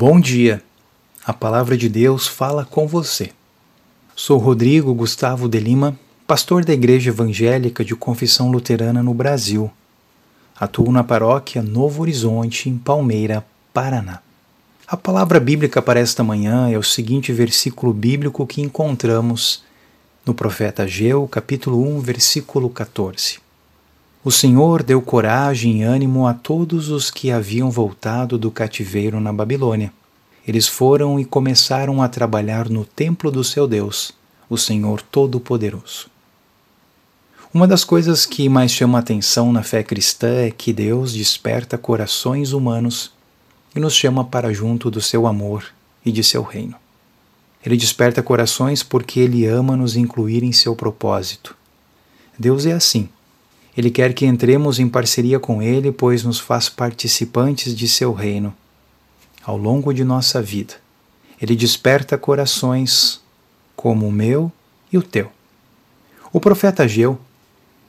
Bom dia. A palavra de Deus fala com você. Sou Rodrigo Gustavo de Lima, pastor da Igreja Evangélica de Confissão Luterana no Brasil. Atuo na paróquia Novo Horizonte, em Palmeira, Paraná. A palavra bíblica para esta manhã é o seguinte versículo bíblico que encontramos no profeta Ageu, capítulo 1, versículo 14. O Senhor deu coragem e ânimo a todos os que haviam voltado do cativeiro na Babilônia. Eles foram e começaram a trabalhar no templo do seu Deus, o Senhor Todo-Poderoso. Uma das coisas que mais chama atenção na fé cristã é que Deus desperta corações humanos e nos chama para junto do seu amor e de seu reino. Ele desperta corações porque ele ama nos incluir em seu propósito. Deus é assim ele quer que entremos em parceria com Ele, pois nos faz participantes de seu reino. Ao longo de nossa vida, Ele desperta corações como o meu e o teu. O profeta Ageu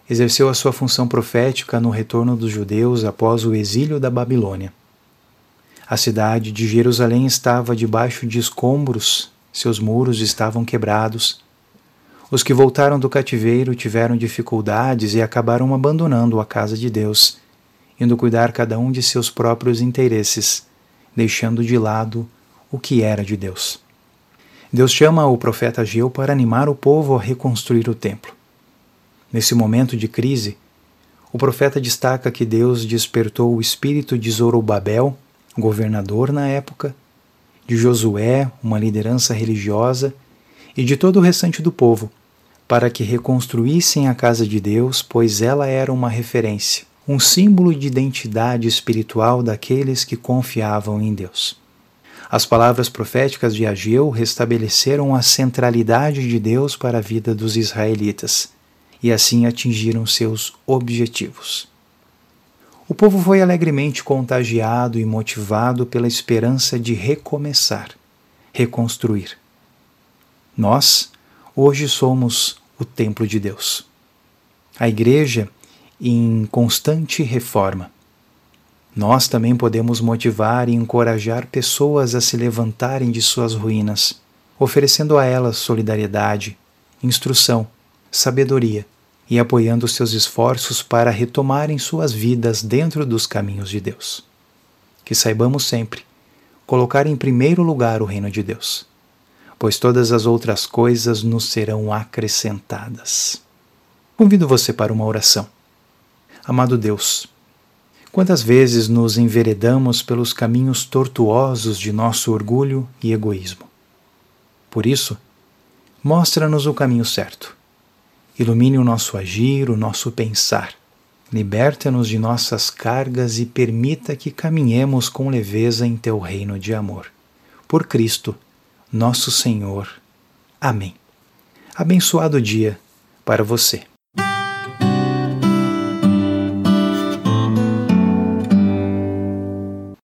exerceu a sua função profética no retorno dos judeus após o exílio da Babilônia. A cidade de Jerusalém estava debaixo de escombros, seus muros estavam quebrados os que voltaram do cativeiro tiveram dificuldades e acabaram abandonando a casa de Deus, indo cuidar cada um de seus próprios interesses, deixando de lado o que era de Deus. Deus chama o profeta Ageu para animar o povo a reconstruir o templo. Nesse momento de crise, o profeta destaca que Deus despertou o espírito de Zorobabel, governador na época, de Josué, uma liderança religiosa, e de todo o restante do povo, para que reconstruíssem a casa de Deus, pois ela era uma referência, um símbolo de identidade espiritual daqueles que confiavam em Deus. As palavras proféticas de Ageu restabeleceram a centralidade de Deus para a vida dos israelitas e assim atingiram seus objetivos. O povo foi alegremente contagiado e motivado pela esperança de recomeçar, reconstruir. Nós, hoje somos o templo de Deus. A igreja em constante reforma. Nós também podemos motivar e encorajar pessoas a se levantarem de suas ruínas, oferecendo a elas solidariedade, instrução, sabedoria e apoiando seus esforços para retomarem suas vidas dentro dos caminhos de Deus. Que saibamos sempre colocar em primeiro lugar o reino de Deus pois todas as outras coisas nos serão acrescentadas. Convido você para uma oração. Amado Deus, quantas vezes nos enveredamos pelos caminhos tortuosos de nosso orgulho e egoísmo? Por isso, mostra-nos o caminho certo. Ilumine o nosso agir, o nosso pensar. Liberta-nos de nossas cargas e permita que caminhemos com leveza em teu reino de amor. Por Cristo, nosso Senhor. Amém. Abençoado dia para você.